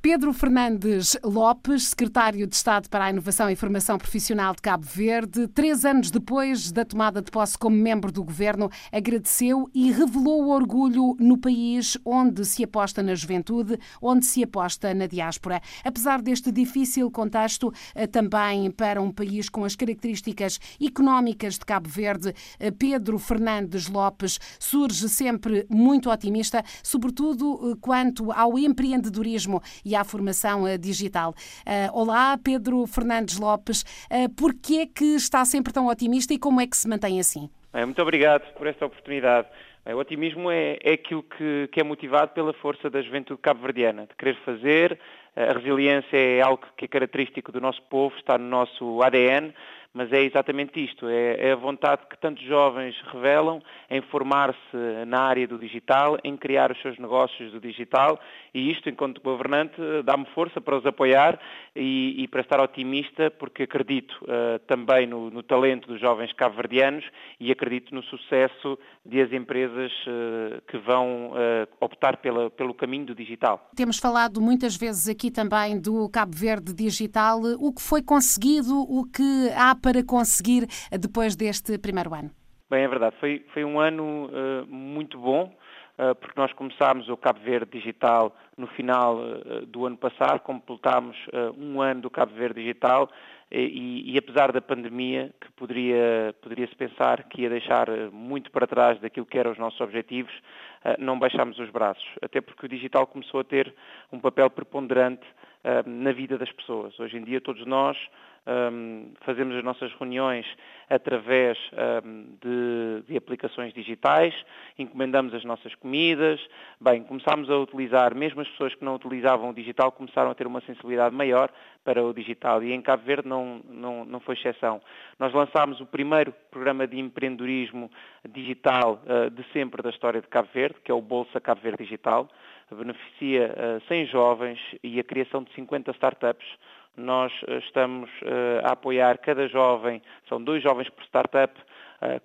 Pedro Fernandes Lopes, secretário de Estado para a Inovação e Formação Profissional de Cabo Verde, três anos depois da tomada de posse como membro do governo, agradeceu e revelou o orgulho no país onde se aposta na juventude, onde se aposta na diáspora. Apesar deste difícil contexto, eh, também para um país com as características económicas de Cabo Verde, eh, Pedro Fernandes Lopes surge sempre muito otimista, sobretudo eh, quanto ao empreendedorismo e à formação eh, digital. Eh, olá, Pedro Fernandes Lopes. Uh, Por é que está sempre tão otimista e como é que se mantém assim? Muito obrigado por esta oportunidade. O otimismo é, é aquilo que, que, é motivado pela força da juventude cabo-verdiana, de querer fazer. A resiliência é algo que é característico do nosso povo, está no nosso ADN mas é exatamente isto, é, é, a vontade que tantos jovens revelam em formar-se na área do digital, em criar os seus negócios do digital e isto, enquanto governante, dá-me força para os apoiar e, e, para estar otimista porque acredito uh, também no, no, talento dos jovens cabo-verdianos e acredito no sucesso de as empresas uh, que vão uh, optar pela, pelo caminho do digital. Temos falado muitas vezes aqui também do Cabo Verde Digital, o que foi conseguido, o que há para conseguir depois deste primeiro ano? Bem, é verdade. Foi, foi um ano uh, muito bom, uh, porque nós começámos o Cabo Verde Digital no final uh, do ano passado, completámos um ano do Cabo Verde Digital e, e, apesar da pandemia, que poderia, poderia-se pensar que ia deixar muito para trás daquilo que eram os nossos objetivos, não baixámos os braços, até porque o digital começou a ter um papel preponderante na vida das pessoas. Hoje em dia todos nós um, fazemos as nossas reuniões através um, de, de, aplicações digitais, encomendamos as nossas comidas, bem, começámos a utilizar, mesmo as pessoas que não utilizavam o digital começaram a ter uma sensibilidade maior para o digital. E em Cabo Verde não, não, não foi exceção. Nós lançámos o primeiro programa de empreendedorismo digital uh, de sempre da história de Cabo Verde, que é o Bolsa Cabo Verde Digital, beneficia uh, 100 jovens e a criação de 50 startups nós eh, estamos eh, a apoiar cada jovem, são dois jovens por startup,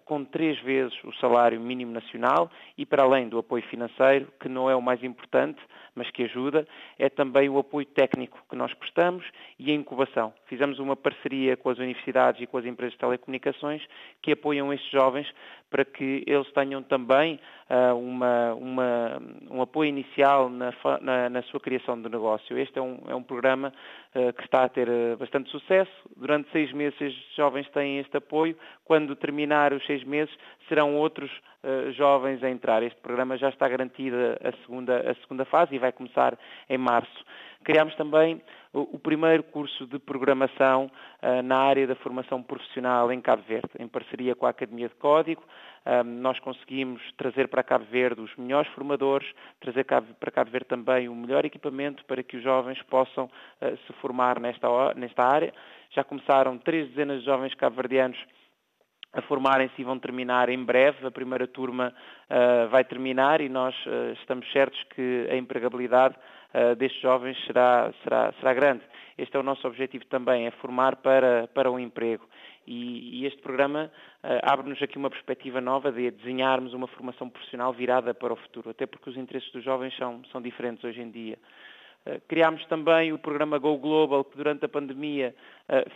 com três vezes o salário mínimo nacional e para além do apoio financeiro, que não é o mais importante, mas que ajuda, é também o apoio técnico que nós prestamos e a incubação. Fizemos uma parceria com as universidades e com as empresas de telecomunicações que apoiam estes jovens para que eles tenham também uh, uma, uma, um apoio inicial na, na, na, sua criação de negócio. Este é um, é um programa uh, que está a ter uh, bastante sucesso. Durante seis meses estes jovens têm este apoio. Quando terminar os seis meses, serão outros jovens a entrar. Este programa já está garantida a segunda, a segunda fase e vai começar em março. Criámos também o, primeiro curso de programação uh, na área da formação profissional em Cabo Verde, em parceria com a Academia de Código. Uh, nós conseguimos trazer para Cabo Verde os melhores formadores, trazer para Cabo Verde também o melhor equipamento para que os jovens possam uh, se formar nesta, nesta área. Já começaram três dezenas de jovens cabo-verdianos a formarem-se e vão terminar em breve. A primeira turma uh, vai terminar e nós uh, estamos certos que a empregabilidade uh, destes jovens será, será, será grande. Este é o nosso objetivo também, é formar para, para o emprego. E, e este programa abre-nos aqui uma perspectiva nova de desenharmos uma formação profissional virada para o futuro, até porque os interesses dos jovens são, são diferentes hoje em dia. Criámos também o programa Go Global, que durante a pandemia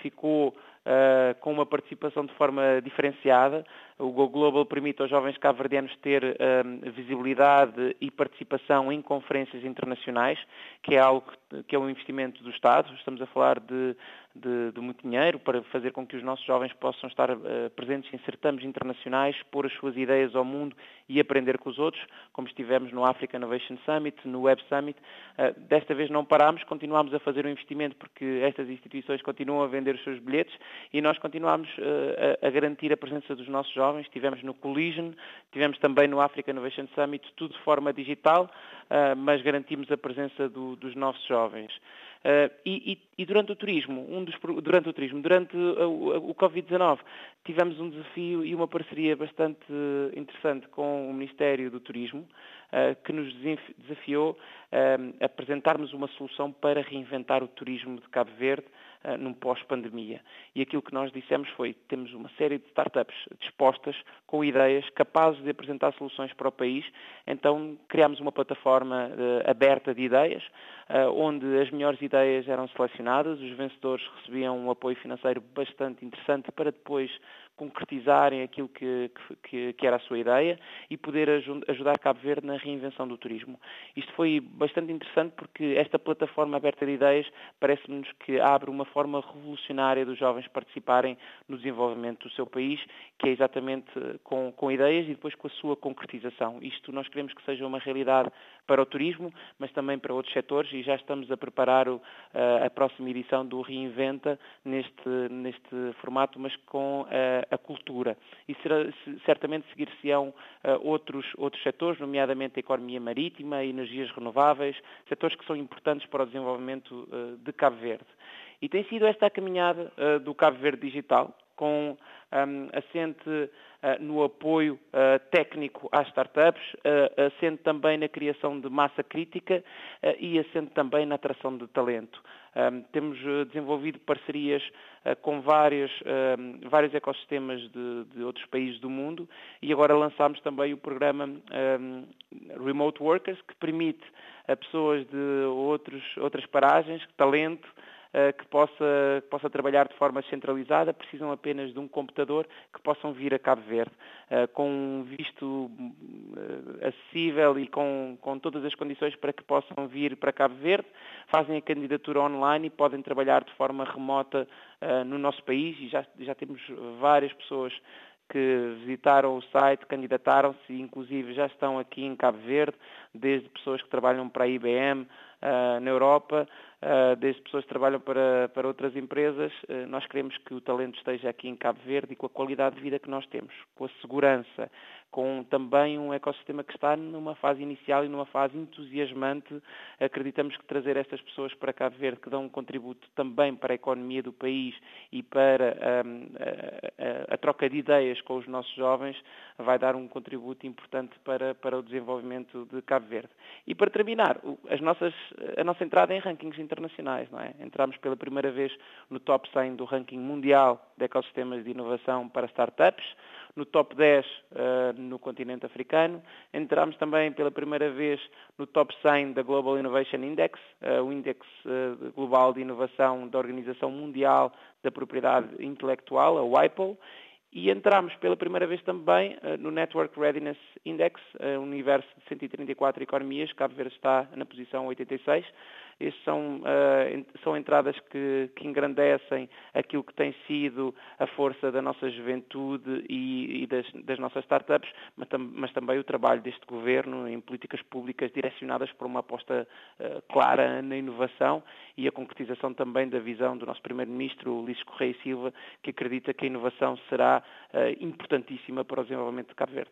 ficou uh, com uma participação de forma diferenciada. O Go Global permite aos jovens cabo-verdianos ter uh, visibilidade e participação em conferências internacionais, que é algo que é um investimento do Estado. Estamos a falar de de, de, muito dinheiro para fazer com que os nossos jovens possam estar uh, presentes em certames internacionais, pôr as suas ideias ao mundo e aprender com os outros, como estivemos no Africa Innovation Summit, no Web Summit. Uh, desta vez não parámos, continuamos a fazer o investimento porque estas instituições continuam a vender os seus bilhetes e nós continuamos uh, a, a, garantir a presença dos nossos jovens. Estivemos no Collision, estivemos também no Africa Innovation Summit, tudo de forma digital, mas garantimos a presença do, dos nossos jovens. Uh, e, e, durante o turismo, um dos, durante o turismo, durante o, o Covid-19, tivemos um desafio e uma parceria bastante interessante com o Ministério do Turismo, que nos desafiou a apresentarmos uma solução para reinventar o turismo de Cabo Verde uh, num pós-pandemia. E aquilo que nós dissemos foi, temos uma série de startups dispostas, com ideias, capazes de apresentar soluções para o país, então criámos uma plataforma uh, aberta de ideias, uh, onde as melhores ideias eram selecionadas, os vencedores recebiam um apoio financeiro bastante interessante para depois concretizarem aquilo que, que, que, era a sua ideia e poder ajudar Cabo Verde na reinvenção do turismo. Isto foi bastante interessante porque esta plataforma aberta de ideias parece-nos que abre uma forma revolucionária dos jovens participarem no desenvolvimento do seu país, que é exatamente eh, com, com ideias e depois com a sua concretização. Isto nós queremos que seja uma realidade para o turismo, mas também para outros setores e já estamos a preparar eh, a próxima edição do Reinventa neste, neste formato, mas com uh, a cultura. E será, certamente seguir-se-ão uh, outros, outros setores, nomeadamente a economia marítima, energias renováveis, setores que são importantes para o desenvolvimento de Cabo Verde. E tem sido esta a caminhada do Cabo Verde Digital, com um, assente uh, no apoio uh, técnico às startups, uh, assente também na criação de massa crítica e assente também na atração de talento. Um, temos desenvolvido parcerias com vários, um, vários ecossistemas de, de, outros países do mundo e agora lançamos também o programa Remote Workers, que permite a pessoas de outros, outras paragens, talento, que possa, que possa trabalhar de forma centralizada, precisam apenas de um computador que possam vir a Cabo Verde, eh, com um visto eh, acessível e com, com todas as condições para que possam vir para Cabo Verde, fazem a candidatura online e podem trabalhar de forma remota no nosso país. E já, já temos várias pessoas que visitaram o site, candidataram-se inclusive já estão aqui em Cabo Verde, desde pessoas que trabalham para a IBM na Europa, uh, desde pessoas que trabalham para, para outras empresas. Uh, nós queremos que o talento esteja aqui em Cabo Verde e com a qualidade de vida que nós temos, com a segurança, com também um ecossistema que está numa fase inicial e numa fase entusiasmante. Acreditamos que trazer estas pessoas para Cabo Verde, que dão um contributo também para a economia do país e para a, a, a, troca de ideias com os nossos jovens, vai dar um contributo importante para, para o desenvolvimento de Cabo Verde. E para terminar, as nossas, a nossa entrada em rankings internacionais. Não é? Entramos pela primeira vez no top 100 do ranking mundial de ecossistemas de inovação para startups no top 10 uh, eh, no continente africano. Entramos também pela primeira vez no top 100 da Global Innovation Index, uh, o índice uh, global de inovação da Organização Mundial da Propriedade Intelectual, a WIPO, e entramos pela primeira vez também uh, no Network Readiness Index, uh, universo de 134 economias, Cabo Verde está na posição 86. Estes são, uh, são entradas que, que, engrandecem aquilo que tem sido a força da nossa juventude e, e das, das, nossas startups, mas, tam, mas, também o trabalho deste governo em políticas públicas direcionadas para uma aposta uh, clara na inovação e a concretização também da visão do nosso Primeiro-Ministro, Ulisses Correia Silva, que acredita que a inovação será uh, importantíssima para o desenvolvimento de Cabo Verde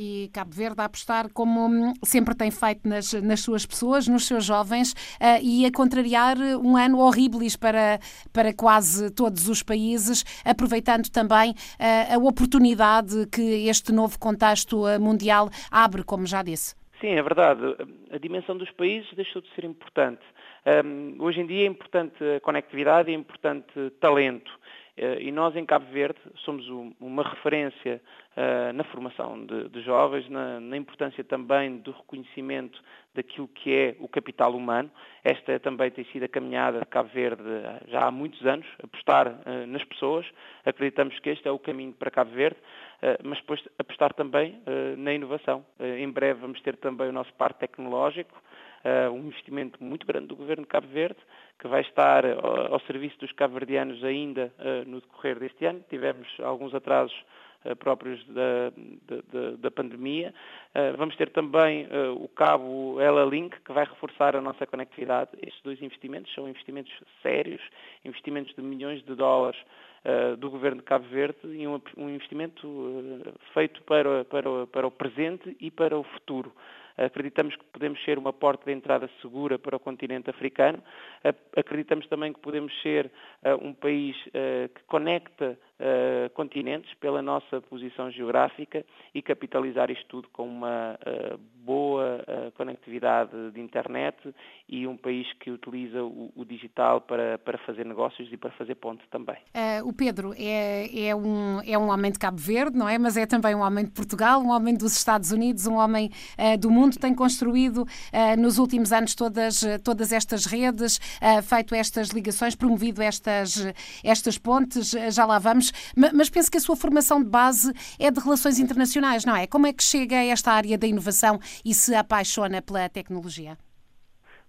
e Cabo Verde a apostar, como hum, sempre tem feito nas, nas suas pessoas, nos seus jovens, uh, e a contrariar um ano horrível para, para quase todos os países, aproveitando também uh, a oportunidade que este novo contexto eh, mundial abre, como já disse. Sim, é verdade. A dimensão dos países deixou de ser importante. Um, hoje em dia é importante a conectividade, é importante talento. Eh, e nós, em Cabo Verde, somos uma referência uh, na formação de, jovens, na, importância também do reconhecimento daquilo que é o capital humano. Esta também tem sido a caminhada de Cabo Verde já há muitos anos, apostar nas pessoas. Acreditamos que este é o caminho para Cabo Verde, mas depois apostar também na inovação. em breve vamos ter também o nosso parque tecnológico, uh, um investimento muito grande do Governo de Cabo Verde, que vai estar ao, ao serviço dos cabo-verdianos ainda uh, no decorrer deste ano. Tivemos alguns atrasos uh, próprios da, da, da pandemia. vamos ter também o cabo Ela Link, que vai reforçar a nossa conectividade. Estes dois investimentos são investimentos sérios, investimentos de milhões de dólares do Governo de Cabo Verde e um, um investimento feito para, para, para o presente e para o futuro. Acreditamos que podemos ser uma porta de entrada segura para o continente africano. Acreditamos também que podemos ser um país que conecta uh, continentes pela nossa posição geográfica e capitalizar isto tudo com uma uh, boa uh, conectividade de internet e um país que utiliza o, o, digital para, para fazer negócios e para fazer ponte também. o Pedro é, é, um, é um homem de Cabo Verde, não é? Mas é também um homem de Portugal, um homem dos Estados Unidos, um homem do mundo, tem construído nos últimos anos todas, todas estas redes, feito estas ligações, promovido estas, estas pontes, já lá vamos mas penso que a sua formação de base é de relações internacionais, não é? Como é que chega a esta área da inovação e se apaixona pela tecnologia?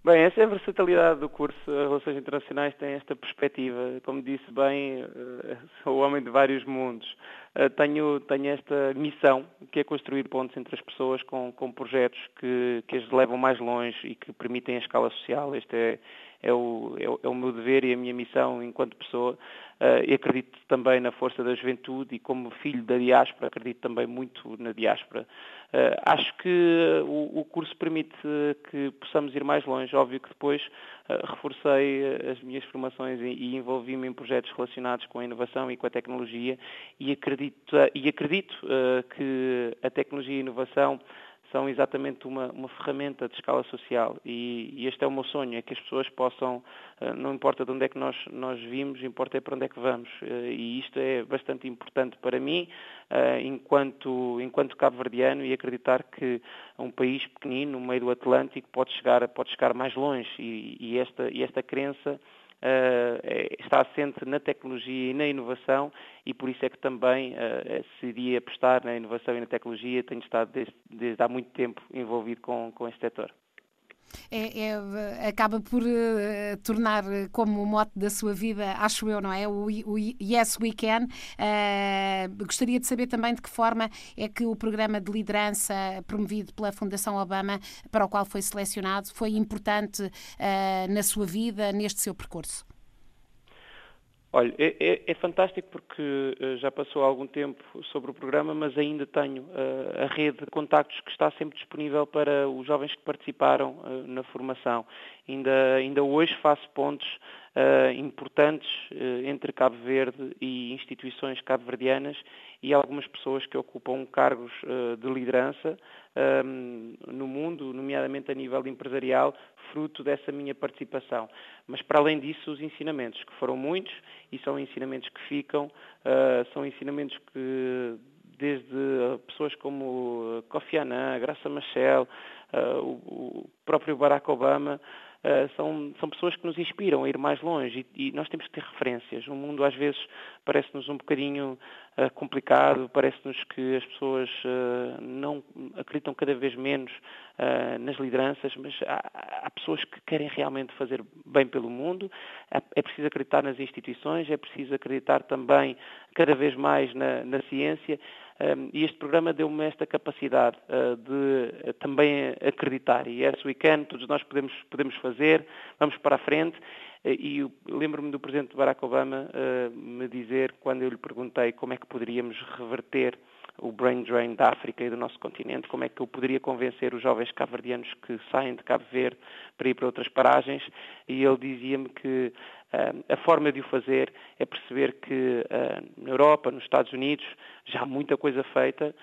Bem, essa é a versatilidade do curso. Relações Internacionais tem esta perspectiva. Como disse bem, eh, sou homem de vários mundos. Eh, tenho, tenho esta missão, que é construir pontes entre as pessoas com, com projetos que, que as levam mais longe e que permitem a escala social. Este é, é o, é, o, é o meu dever e a minha missão enquanto pessoa. Uh, e acredito também na força da juventude e como filho da diáspora, acredito também muito na diáspora. Uh, acho que o, o, curso permite que possamos ir mais longe. Óbvio que depois uh, reforcei as minhas formações e, e envolvi-me em projetos relacionados com a inovação e com a tecnologia e acredito, e acredito que a tecnologia e a inovação são exatamente uma, uma ferramenta de escala social. E, e, este é o meu sonho, é que as pessoas possam, eh, não importa de onde é que nós, nós vimos, importa é para onde é que vamos. Eh, e isto é bastante importante para mim eh, enquanto, enquanto cabo-verdiano e acreditar que um país pequenino, no meio do Atlântico, pode chegar, pode chegar mais longe. E, e esta, e esta crença está assente na tecnologia e na inovação e por isso é que também uh, decidi apostar na inovação e na tecnologia. Tenho estado desde, desde há muito tempo envolvido com, com este setor é, é, acaba por uh, tornar como o mote da sua vida, acho eu, não é? O, o Yes We Can. Uh, gostaria de saber também de que forma é que o programa de liderança promovido pela Fundação Obama, para o qual foi selecionado, foi importante uh, na sua vida, neste seu percurso. Olha, é, é, é, fantástico porque uh, já passou algum tempo sobre o programa, mas ainda tenho uh, a rede de contactos que está sempre disponível para os jovens que participaram uh, na formação. Ainda, ainda hoje faço pontos importantes entre Cabo Verde e instituições cabo-verdianas e algumas pessoas que ocupam cargos de liderança um, no mundo, nomeadamente a nível empresarial, fruto dessa minha participação. Mas, para além disso, os ensinamentos, que foram muitos e são ensinamentos que ficam, uh, são ensinamentos que desde pessoas como Kofi Annan, Graça Machel, o, próprio Barack Obama, são, são pessoas que nos inspiram a ir mais longe e, e nós temos que ter referências. O mundo às vezes parece-nos um bocadinho complicado, parece-nos que as pessoas não acreditam cada vez menos nas lideranças, mas há, pessoas que querem realmente fazer bem pelo mundo. É, é preciso acreditar nas instituições, é preciso acreditar também cada vez mais na, na ciência e este programa deu-me esta capacidade de também acreditar. E yes, we can, todos nós podemos, podemos fazer, vamos para a frente. Uh, e lembro-me do Presidente Barack Obama me dizer, quando eu lhe perguntei como é que poderíamos reverter o brain drain da África e do nosso continente, como é que eu poderia convencer os jovens cabo-verdianos que saem de Cabo Verde para ir para outras paragens, e ele dizia-me que uh, a forma de o fazer é perceber que uh, na Europa, nos Estados Unidos, já há muita coisa feita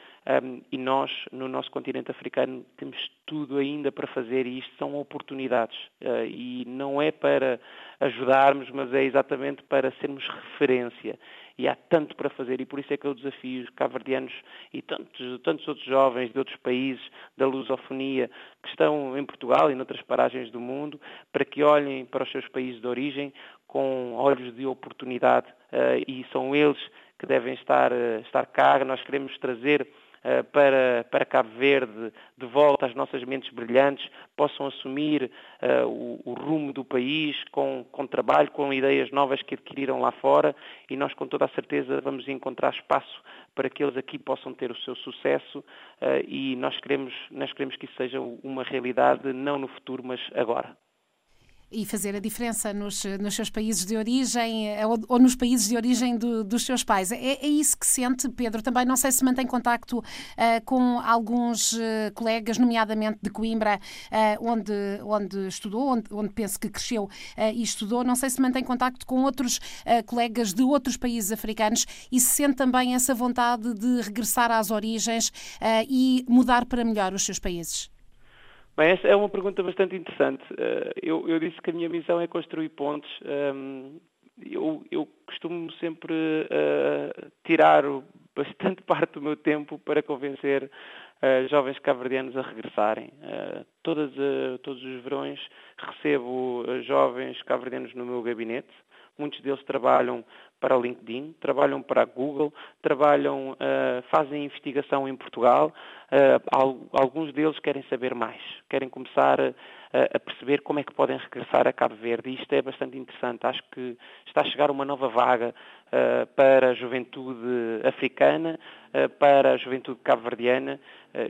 um, e nós, no nosso continente africano, temos tudo ainda para fazer e isto são oportunidades. E não é para ajudarmos, mas é exatamente para sermos referência e há tanto para fazer e por isso é que eu desafio os cabo-verdianos e tantos, tantos outros jovens de outros países da lusofonia que estão em Portugal e noutras paragens do mundo para que olhem para os seus países de origem com olhos de oportunidade uh, e são eles que devem estar, uh, estar cá. Nós queremos trazer eh, para, para Cabo Verde, de volta as nossas mentes brilhantes, possam assumir uh, o, o, rumo do país com, com trabalho, com ideias novas que adquiriram lá fora e nós com toda a certeza vamos encontrar espaço para que eles aqui possam ter o seu sucesso uh, e nós queremos, nós queremos que isso seja uma realidade não no futuro, mas agora. E fazer a diferença nos, nos seus países de origem eh, ou, ou nos países de origem do, dos seus pais. É, é, isso que sente, Pedro? Também não sei se mantém contacto uh, com alguns uh, colegas, nomeadamente de Coimbra, uh, onde, onde estudou, onde, onde penso que cresceu e estudou. Não sei se mantém contacto com outros colegas de outros países africanos e se sente também essa vontade de regressar às origens e mudar para melhor os seus países. Bem, essa é uma pergunta bastante interessante. Eh, eu, eu disse que a minha missão é construir pontes. Ehm, eu, eu costumo sempre uh, tirar bastante parte do meu tempo para convencer uh, jovens cabo-verdianos a regressarem. Todas, todos os verões recebo jovens cabo-verdianos no meu gabinete. Muitos deles trabalham para o LinkedIn, trabalham para a Google, trabalham, uh, fazem investigação em Portugal. Uh, alguns deles querem saber mais, querem começar uh, a perceber como é que podem regressar a Cabo Verde. E isto é bastante interessante. Acho que está a chegar uma nova vaga para a juventude africana, para a juventude cabo-verdiana,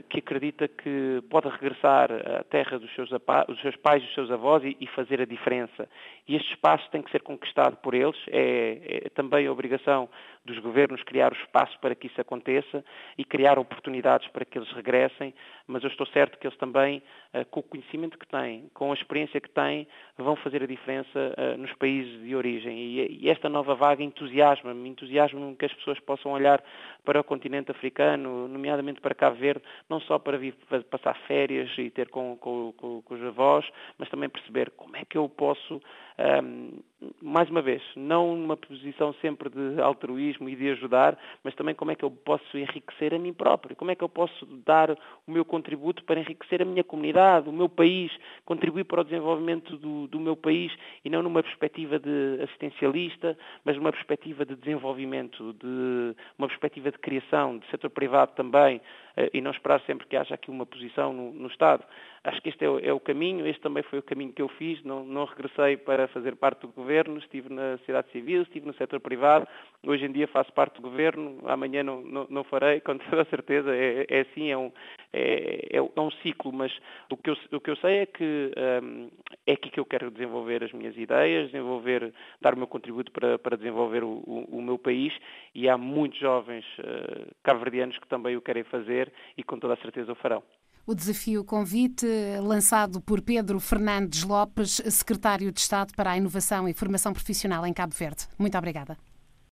que acredita que pode regressar à terra dos seus, dos seus pais, dos seus avós e, e, fazer a diferença. E este espaço tem que ser conquistado por eles. É, é também a obrigação dos governos criar o espaço para que isso aconteça e criar oportunidades para que eles regressem, mas eu estou certo que eles também, eh, com o conhecimento que têm, com a experiência que têm, vão fazer a diferença eh, nos países de origem. E esta nova vaga entusiasma-me, entusiasma-me que as pessoas possam olhar para o continente africano, nomeadamente para Cabo Verde, não só para vir passar férias e ter com, com, com, com os avós, mas também perceber como é que eu posso um, mais uma vez, não numa posição sempre de altruísmo e de ajudar, mas também como é que eu posso enriquecer a mim próprio, como é que eu posso dar o meu contributo para enriquecer a minha comunidade, o meu país, contribuir para o desenvolvimento do, do meu país? E não numa perspectiva de assistencialista, mas numa perspectiva de desenvolvimento, de uma perspectiva de criação, de setor privado também, e não esperar sempre que haja aqui uma posição no, no Estado. Acho que este é o, é o, caminho, este também foi o caminho que eu fiz, não, não, regressei para fazer parte do governo, estive na sociedade civil, estive no setor privado, hoje em dia faço parte do governo, amanhã não, não, não farei, com toda a certeza, é, é assim, é um, é, é, é, um ciclo, mas o que eu, o que eu sei é que um, é aqui que eu quero desenvolver as minhas ideias, desenvolver, dar o meu contributo para, para desenvolver o, o, o meu país. E há muitos jovens uh, cabo-verdianos que também o querem e com toda a certeza o farão. O desafio convite lançado por Pedro Fernandes Lopes, secretário de Estado para a Inovação e Formação Profissional em Cabo Verde. Muito obrigada.